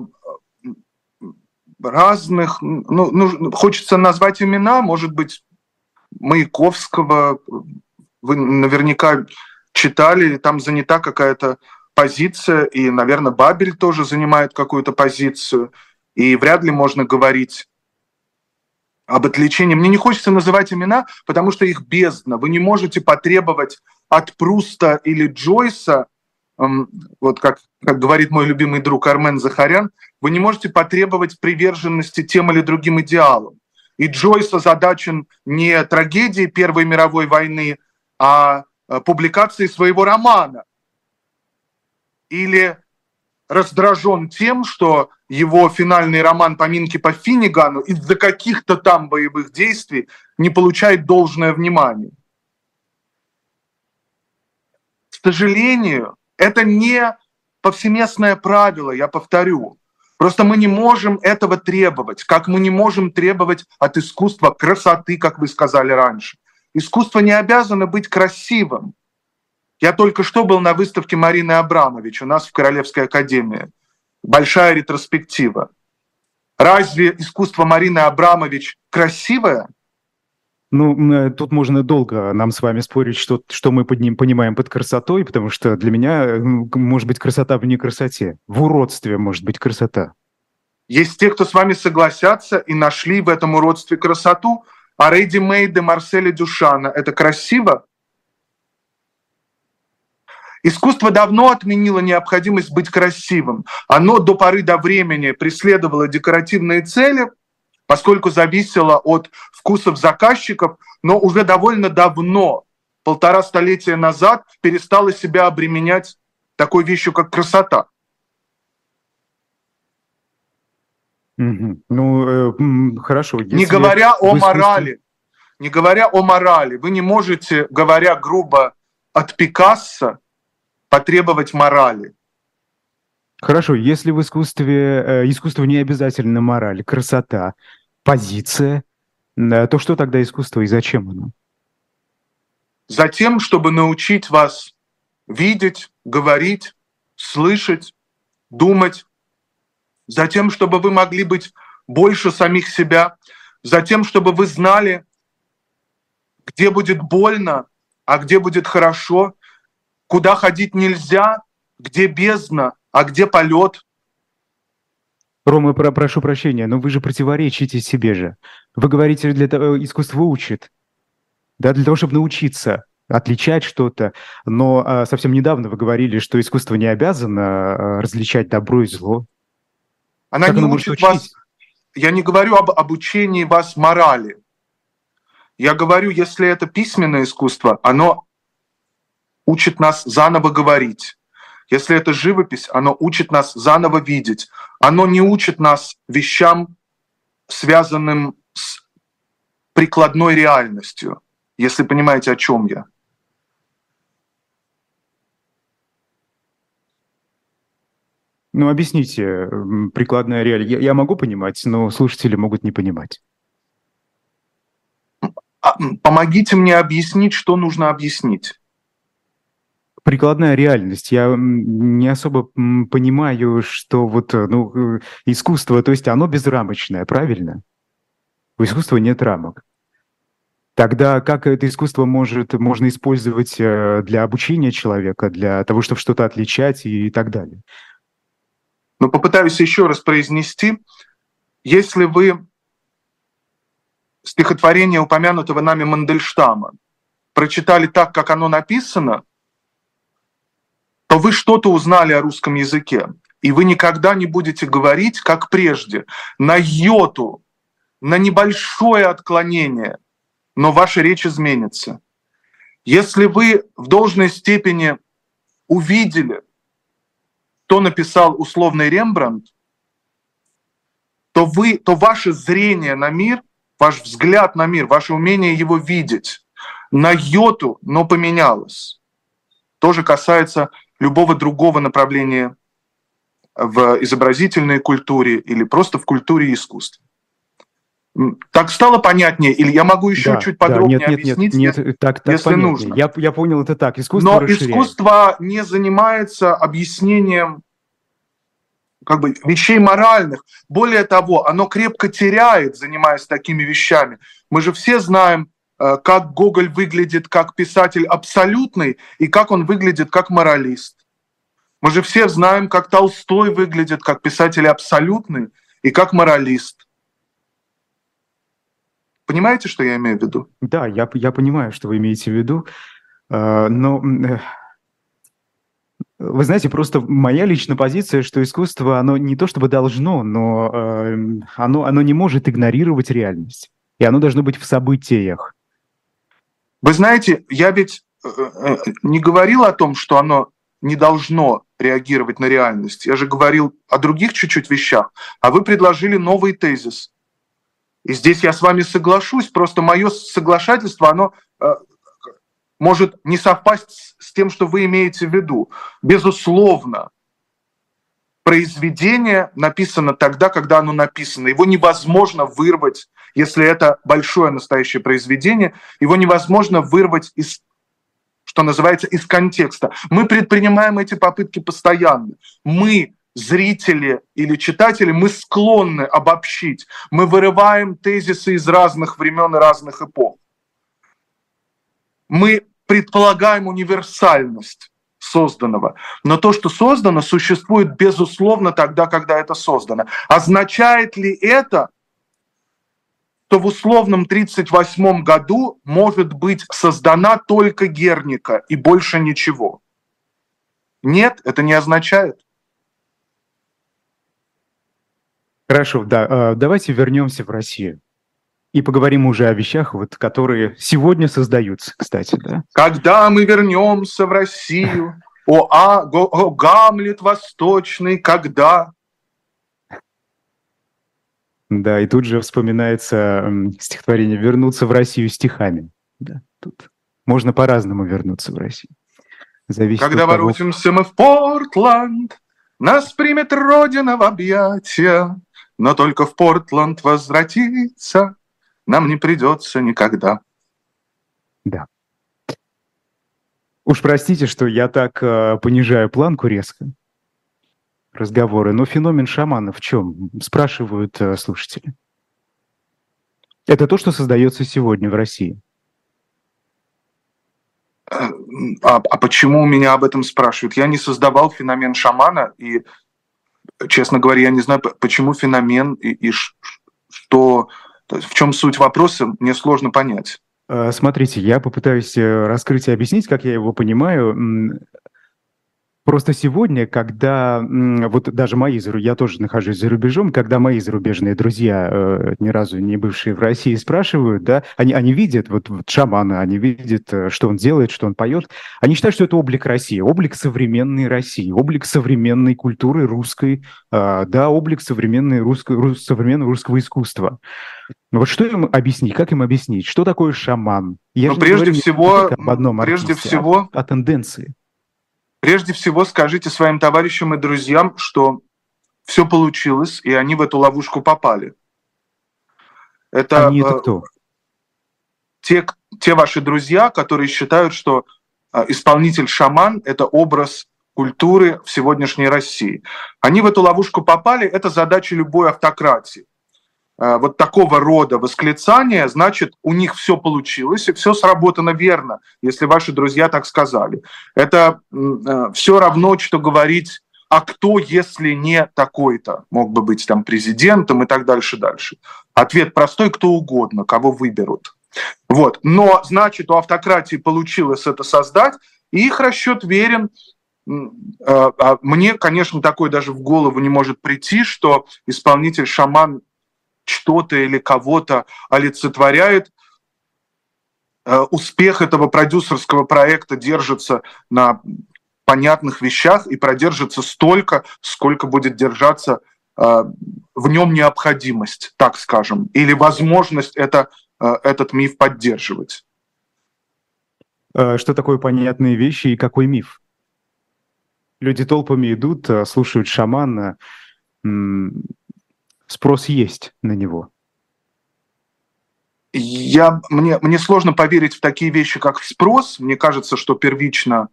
разных, ну, ну, хочется назвать имена, может быть, Маяковского, вы наверняка читали, там занята какая-то позиция, и, наверное, Бабель тоже занимает какую-то позицию, и вряд ли можно говорить об отличении. Мне не хочется называть имена, потому что их бездна. Вы не можете потребовать от Пруста или Джойса, вот как, как говорит мой любимый друг Армен Захарян, вы не можете потребовать приверженности тем или другим идеалам. И Джойс озадачен не трагедией Первой мировой войны, а э, публикацией своего романа. Или раздражен тем, что его финальный роман «Поминки по Финнигану» из-за каких-то там боевых действий не получает должное внимание. К сожалению, это не повсеместное правило, я повторю. Просто мы не можем этого требовать, как мы не можем требовать от искусства красоты, как вы сказали раньше. Искусство не обязано быть красивым. Я только что был на выставке Марины Абрамович у нас в Королевской академии. Большая ретроспектива. Разве искусство Марины Абрамович красивое? Ну, э, тут можно долго нам с вами спорить, что, что мы под ним понимаем под красотой, потому что для меня ну, может быть красота в некрасоте. В уродстве может быть красота. Есть те, кто с вами согласятся и нашли в этом уродстве красоту. А Рейди Мейде Марселя Дюшана – это красиво? Искусство давно отменило необходимость быть красивым. Оно до поры до времени преследовало декоративные цели, поскольку зависело от вкусов заказчиков, но уже довольно давно, полтора столетия назад, перестало себя обременять такой вещью, как красота. Ну, э, хорошо. Не говоря о искусстве... морали, не говоря о морали, вы не можете, говоря грубо, от Пикассо потребовать морали. Хорошо, если в искусстве, э, искусство не обязательно мораль, красота, позиция, э, то что тогда искусство и зачем оно? Затем, чтобы научить вас видеть, говорить, слышать, думать, затем, чтобы вы могли быть больше самих себя, затем, чтобы вы знали, где будет больно, а где будет хорошо, куда ходить нельзя, где бездна, а где полет. Рома, про прошу прощения, но вы же противоречите себе же. Вы говорите, для того, искусство учит. Да, для того, чтобы научиться отличать что-то. Но а, совсем недавно вы говорили, что искусство не обязано а, различать добро и зло. Она как не учит вас. Я не говорю об обучении вас морали. Я говорю, если это письменное искусство, оно учит нас заново говорить. Если это живопись, оно учит нас заново видеть. Оно не учит нас вещам, связанным с прикладной реальностью, если понимаете, о чем я. Ну, объясните, прикладная реальность. Я, я могу понимать, но слушатели могут не понимать. А, помогите мне объяснить, что нужно объяснить. Прикладная реальность. Я не особо понимаю, что вот э, ну, э, искусство, то есть оно безрамочное, правильно? У искусства нет рамок. Тогда как это искусство может, можно использовать э, для обучения человека, для того, чтобы что-то отличать и так далее? Но попытаюсь еще раз произнести. Если вы стихотворение упомянутого нами Мандельштама прочитали так, как оно написано, то вы что-то узнали о русском языке. И вы никогда не будете говорить, как прежде, на йоту, на небольшое отклонение, но ваша речь изменится. Если вы в должной степени увидели что написал условный Рембрандт, то, вы, то ваше зрение на мир, ваш взгляд на мир, ваше умение его видеть на йоту, но поменялось. Тоже касается любого другого направления в изобразительной культуре или просто в культуре и искусстве. Так стало понятнее? Или я могу еще да, чуть подробнее да, нет, объяснить, нет, нет, так, так если понятнее. нужно? Я, я понял это так. Искусство Но расширяет. искусство не занимается объяснением как бы вещей моральных. Более того, оно крепко теряет, занимаясь такими вещами. Мы же все знаем, как Гоголь выглядит как писатель абсолютный и как он выглядит как моралист. Мы же все знаем, как Толстой выглядит как писатель абсолютный и как моралист. Понимаете, что я имею в виду? Да, я, я понимаю, что вы имеете в виду, э, но э, вы знаете, просто моя личная позиция, что искусство, оно не то чтобы должно, но э, оно, оно не может игнорировать реальность. И оно должно быть в событиях. Вы знаете, я ведь э, не говорил о том, что оно не должно реагировать на реальность. Я же говорил о других чуть-чуть вещах, а вы предложили новый тезис. И здесь я с вами соглашусь, просто мое соглашательство, оно э, может не совпасть с тем, что вы имеете в виду. Безусловно, произведение написано тогда, когда оно написано. Его невозможно вырвать, если это большое настоящее произведение, его невозможно вырвать из что называется, из контекста. Мы предпринимаем эти попытки постоянно. Мы зрители или читатели, мы склонны обобщить. Мы вырываем тезисы из разных времен и разных эпох. Мы предполагаем универсальность созданного. Но то, что создано, существует безусловно тогда, когда это создано. Означает ли это, что в условном 1938 году может быть создана только Герника и больше ничего? Нет, это не означает. Хорошо, да. А, давайте вернемся в Россию. И поговорим уже о вещах, вот, которые сегодня создаются, кстати, да? Когда мы вернемся в Россию, о, а, о, о Гамлет Восточный, когда? Да, и тут же вспоминается стихотворение «Вернуться в Россию стихами». Да, тут можно по-разному вернуться в Россию. Зависит Когда того... воротимся мы в Портланд, нас примет Родина в объятия, но только в Портланд возвратиться нам не придется никогда. Да. Уж простите, что я так э, понижаю планку резко разговоры, но феномен шамана в чем? Спрашивают э, слушатели. Это то, что создается сегодня в России. А, а почему меня об этом спрашивают? Я не создавал феномен шамана, и, честно говоря, я не знаю, почему феномен и, и что, в чем суть вопроса, мне сложно понять. Э, смотрите, я попытаюсь э, раскрыть и объяснить, как я его понимаю. Просто сегодня, когда вот даже мои, я тоже нахожусь за рубежом, когда мои зарубежные друзья, э, ни разу не бывшие в России, спрашивают, да, они, они видят вот, вот шамана, они видят, э, что он делает, что он поет, они считают, что это облик России, облик современной России, облик современной культуры русской, э, да, облик современной русской, рус, современного русского искусства. Вот что им объяснить, как им объяснить, что такое шаман? Я Но ну, прежде всего, об одном прежде артисте, всего, а, о тенденции. Прежде всего скажите своим товарищам и друзьям, что все получилось, и они в эту ловушку попали. Это, они это э, кто? Те, те ваши друзья, которые считают, что э, исполнитель-шаман – это образ культуры в сегодняшней России. Они в эту ловушку попали, это задача любой автократии. Э, вот такого рода восклицания, значит, у них все получилось и все сработано верно, если ваши друзья так сказали. Это э, все равно, что говорить, а кто, если не такой-то, мог бы быть там президентом и так дальше, дальше. Ответ простой, кто угодно, кого выберут. Вот. Но, значит, у автократии получилось это создать, и их расчет верен. Э, а мне, конечно, такое даже в голову не может прийти, что исполнитель-шаман что-то или кого-то олицетворяет. Э, успех этого продюсерского проекта держится на понятных вещах и продержится столько, сколько будет держаться э, в нем необходимость, так скажем, или возможность это, э, этот миф поддерживать. Что такое понятные вещи и какой миф? Люди толпами идут, слушают шамана, спрос есть на него? Я, мне, мне сложно поверить в такие вещи, как спрос. Мне кажется, что первично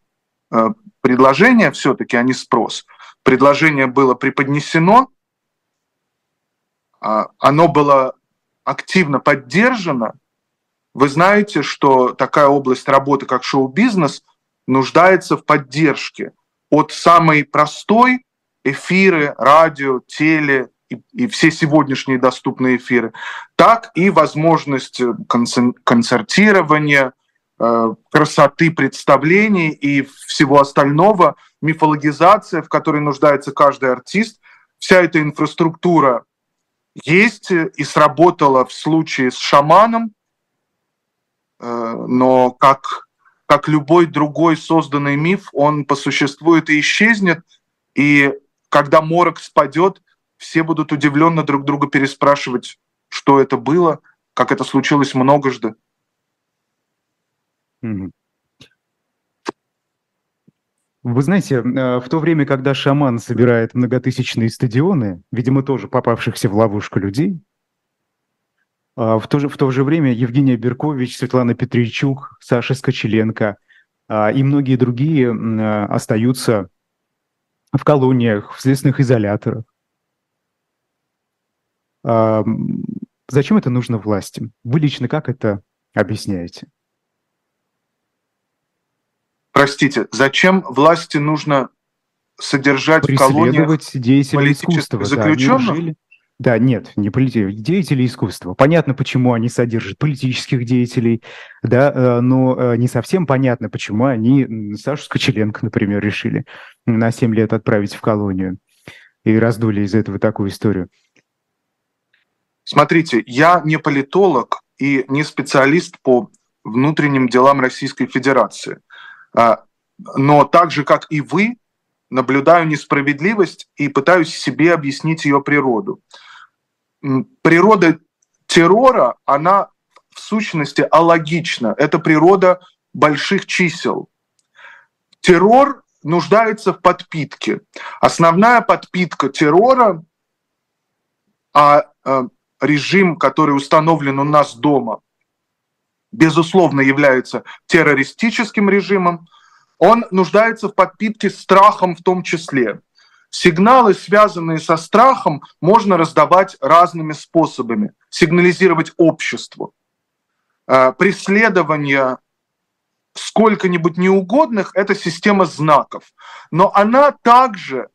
э, предложение все-таки, а не спрос. Предложение было преподнесено, э, оно было активно поддержано. Вы знаете, что такая область работы, как шоу-бизнес, нуждается в поддержке от самой простой эфиры, радио, теле, и, и все сегодняшние доступные эфиры, так и возможность э, концертирования, э, красоты представлений и всего остального, мифологизация, в которой нуждается каждый артист. Вся эта инфраструктура есть и сработала в случае с шаманом, э, но как, как любой другой созданный миф, он по существу это исчезнет, и когда морок спадет, все будут удивленно друг друга переспрашивать, что это было, как это случилось многожды. Вы знаете, э, в то время, когда шаман собирает многотысячные стадионы, видимо, тоже попавшихся в ловушку людей, а, в то же, в то же время Евгения Беркович, Светлана Петричук, Саша Скочеленко а, и многие другие э, остаются в колониях, в следственных изоляторах. Зачем это нужно власти? Вы лично как это объясняете? Простите, зачем власти нужно содержать в колониях деятелей искусства, заключенных? Да, да, нет, не полити... деятели искусства. Понятно, почему они содержат политических деятелей, да, э, но э, не совсем понятно, почему они Сашу Скочеленко, например, решили на 7 лет отправить в колонию и раздули из этого такую историю. Смотрите, я не политолог и не специалист по внутренним делам Российской Федерации. А, но так же, как и вы, наблюдаю несправедливость и пытаюсь себе объяснить ее природу. природа террора, она в сущности алогична. Это природа больших чисел. Террор нуждается в подпитке. Основная подпитка террора, а, а режим, который установлен у нас дома, безусловно, является террористическим режимом, он нуждается в подпитке страхом в том числе. Сигналы, связанные со страхом, можно раздавать разными способами, сигнализировать обществу. Э, преследование сколько-нибудь неугодных – это система знаков. Но она также,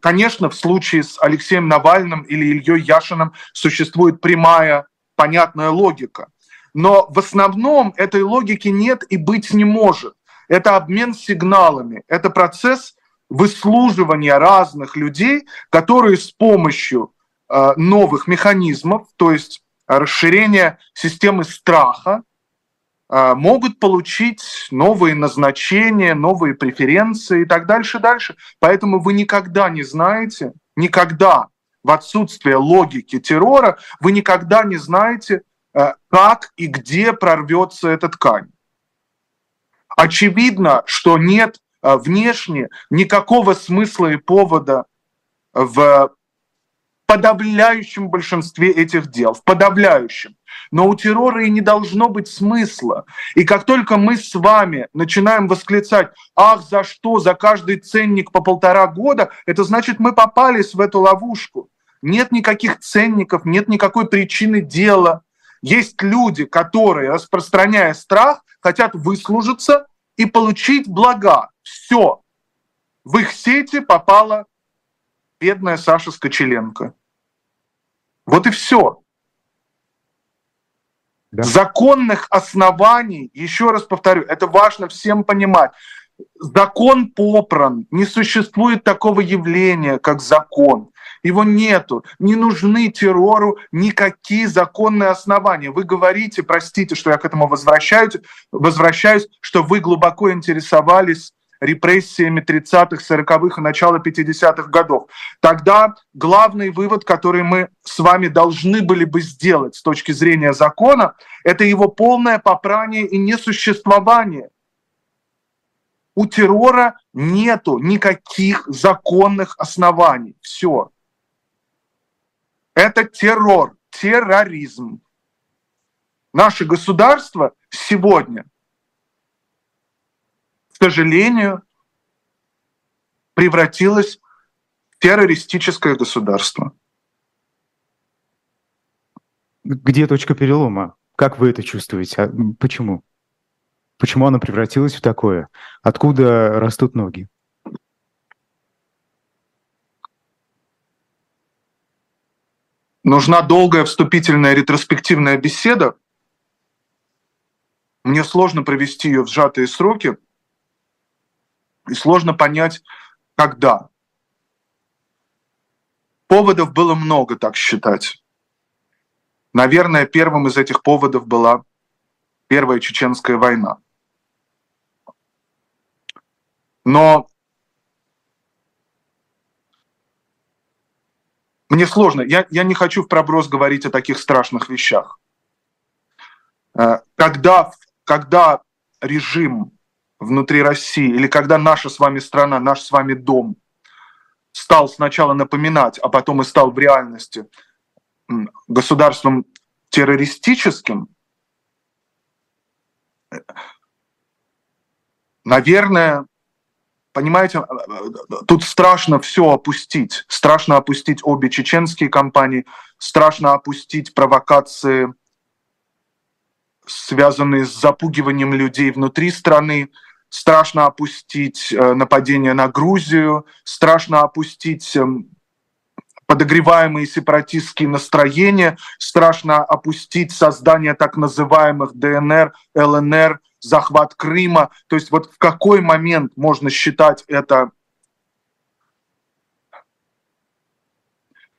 конечно, в случае с Алексеем Навальным или Ильей Яшиным существует прямая, понятная логика. Но в основном этой логики нет и быть не может. Это обмен сигналами, это процесс выслуживания разных людей, которые с помощью э, новых механизмов, то есть расширения системы страха, э, могут получить новые назначения, новые преференции и так дальше, дальше. Поэтому вы никогда не знаете, никогда в отсутствие логики террора, вы никогда не знаете, э, как и где прорвется эта ткань. Очевидно, что нет а, внешне никакого смысла и повода в подавляющем большинстве этих дел, в подавляющем. Но у террора и не должно быть смысла. И как только мы с вами начинаем восклицать, ах, за что, за каждый ценник по полтора года, это значит, мы попались в эту ловушку. Нет никаких ценников, нет никакой причины дела. Есть люди, которые, распространяя страх, хотят выслужиться и получить блага. Все. В их сети попала бедная Саша Скочеленко. Вот и все. Да. Законных оснований, еще раз повторю, это важно всем понимать. Закон попран, не существует такого явления, как закон. Его нету. Не нужны террору никакие законные основания. Вы говорите, простите, что я к этому возвращаюсь, возвращаюсь что вы глубоко интересовались репрессиями 30-х, 40-х и начала 50-х годов. Тогда главный вывод, который мы с вами должны были бы сделать с точки зрения закона, это его полное попрание и несуществование. У террора нету никаких законных оснований. Все. Это террор, терроризм. Наше государство сегодня, к сожалению, превратилось в террористическое государство. Где точка перелома? Как вы это чувствуете? А почему? Почему оно превратилось в такое? Откуда растут ноги? нужна долгая вступительная ретроспективная беседа. Мне сложно провести ее в сжатые сроки, и сложно понять, когда. Поводов было много, так считать. Наверное, первым из этих поводов была Первая Чеченская война. Но мне сложно, я, я не хочу в проброс говорить о таких страшных вещах. Э, когда, когда режим внутри России или когда наша с вами страна, наш с вами дом стал сначала напоминать, а потом и стал в реальности государством террористическим, наверное, Понимаете, э, э, тут страшно все опустить. Страшно опустить обе чеченские компании, страшно опустить провокации, связанные с запугиванием людей внутри страны, страшно опустить э, нападение на Грузию, страшно опустить эм, подогреваемые сепаратистские настроения, страшно опустить создание так называемых ДНР, ЛНР, захват Крыма. То есть вот в какой момент можно считать это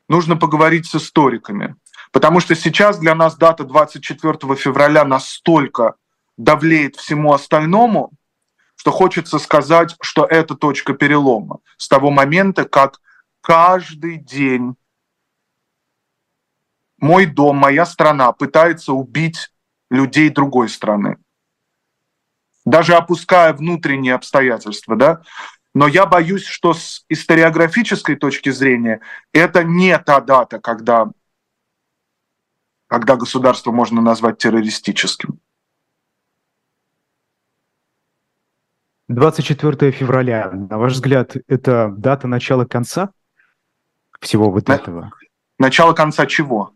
нужно поговорить с историками. Потому что сейчас для нас дата 24 февраля настолько давлеет всему остальному, что хочется сказать, что это точка перелома. С того момента, как каждый день мой дом, моя страна пытается убить людей другой страны. Даже опуская внутренние обстоятельства, да, но я боюсь, что с историографической точки зрения это не та дата, когда, когда государство можно назвать террористическим. 24 февраля, на ваш взгляд, это дата начала конца всего вот на, этого? Начало конца чего?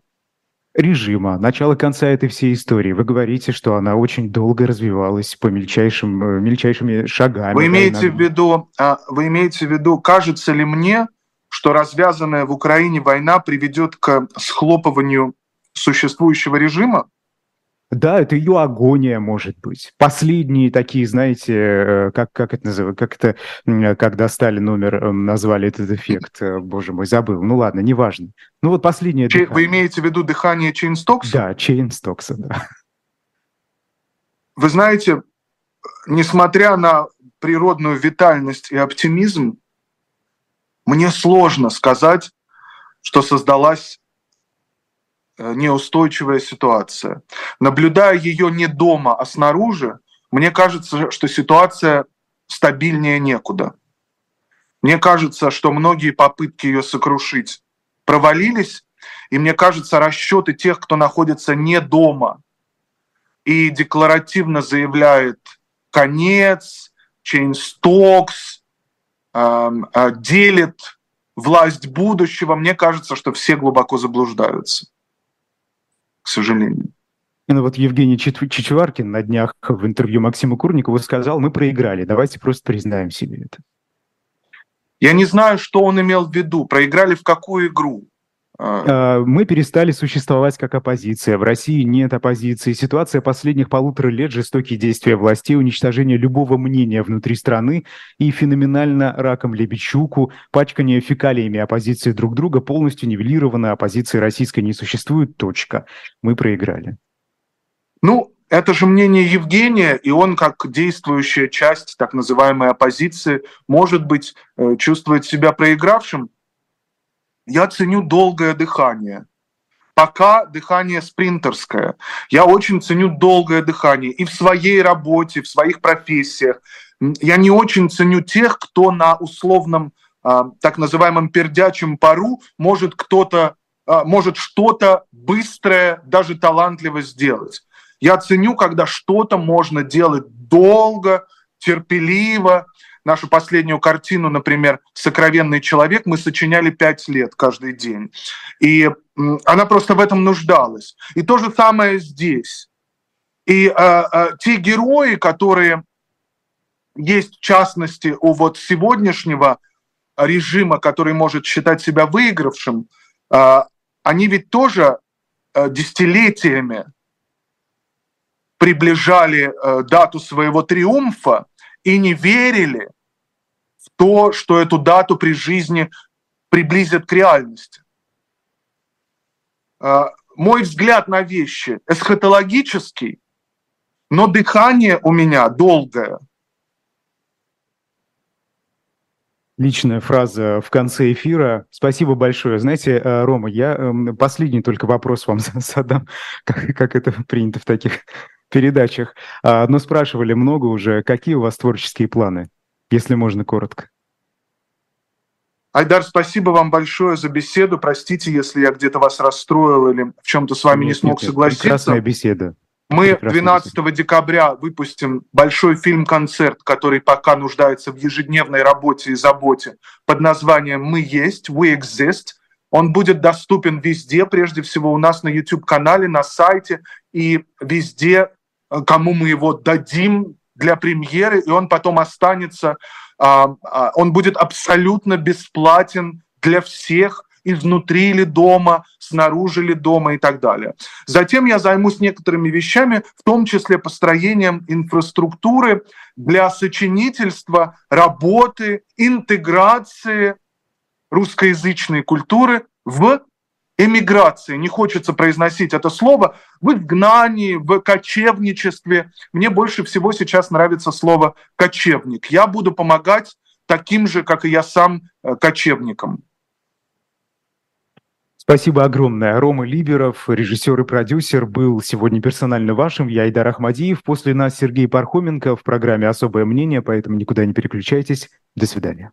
режима, начало конца этой всей истории. Вы говорите, что она очень долго развивалась по мельчайшим, э, мельчайшими шагами. Вы имеете, в виду, а, вы имеете в виду, кажется ли мне, что развязанная в Украине война приведет к схлопыванию существующего режима? Да, это ее агония, может быть. Последние такие, знаете, э, как, как это называют, как это, когда Сталин умер, эм, назвали этот эффект, э, боже мой, забыл. Ну ладно, неважно. Ну вот последнее Че, Вы имеете в виду дыхание Чейн-Стокса? Да, Чейн-Стокса, да. Вы знаете, несмотря на природную витальность и оптимизм, мне сложно сказать, что создалась Э, неустойчивая ситуация. Наблюдая ее не дома, а снаружи, мне кажется, что ситуация стабильнее некуда. Мне кажется, что многие попытки ее сокрушить провалились, и мне кажется, расчеты тех, кто находится не дома и декларативно заявляет конец, чейнстокс, э, э, делит власть будущего, мне кажется, что все глубоко заблуждаются к сожалению. Ну вот Евгений Чичеваркин на днях в интервью Максиму Курникову сказал, мы проиграли, давайте просто признаем себе это. Я не знаю, что он имел в виду. Проиграли в какую игру? А, мы перестали существовать как оппозиция. В России нет оппозиции. Ситуация последних полутора лет, жестокие действия властей, уничтожение любого мнения внутри страны и феноменально раком Лебедчуку, пачкание фекалиями оппозиции друг друга полностью нивелировано. Оппозиции российской не существует. Точка. Мы проиграли. Ну, это же мнение Евгения, и он, как действующая часть так называемой оппозиции, может быть, э, чувствует себя проигравшим я ценю долгое дыхание. Пока дыхание спринтерское. Я очень ценю долгое дыхание и в своей работе, в своих профессиях. Я не очень ценю тех, кто на условном а, так называемом пердячем пару может кто-то а, может что-то быстрое, даже талантливо сделать. Я ценю, когда что-то можно делать долго, терпеливо, нашу последнюю картину, например, «Сокровенный человек», мы сочиняли пять лет каждый день. И она просто в этом нуждалась. И то же самое здесь. И э, э, те герои, которые есть в частности у вот сегодняшнего режима, который может считать себя выигравшим, э, они ведь тоже э, десятилетиями приближали э, дату своего триумфа и не верили, то, что эту дату при жизни приблизит к реальности. А, мой взгляд на вещи эсхатологический, но дыхание у меня долгое. Личная фраза в конце эфира. Спасибо большое. Знаете, э, Рома, я эм, последний только вопрос вам задам, как, как это принято в таких передачах. А, но спрашивали много уже, какие у вас творческие планы? Если можно коротко. Айдар, спасибо вам большое за беседу. Простите, если я где-то вас расстроил или в чем-то с вами нет, не смог нет, согласиться. Прекрасная беседа. Мы Прекрасная 12 беседа. декабря выпустим большой фильм-концерт, который пока нуждается в ежедневной работе и заботе под названием «Мы есть», «We Exist». Он будет доступен везде, прежде всего у нас на YouTube-канале, на сайте и везде, кому мы его дадим, для премьеры, и он потом останется, а, а, он будет абсолютно бесплатен для всех, изнутри или дома, снаружи или дома и так далее. Затем я займусь некоторыми вещами, в том числе построением инфраструктуры для сочинительства, работы, интеграции русскоязычной культуры в эмиграции, не хочется произносить это слово, в изгнании, в кочевничестве. Мне больше всего сейчас нравится слово кочевник. Я буду помогать таким же, как и я сам, э, кочевникам. Спасибо огромное. Рома Либеров, режиссер и продюсер, был сегодня персонально вашим. Я Идар Ахмадиев. После нас Сергей Пархоменко в программе «Особое мнение», поэтому никуда не переключайтесь. До свидания.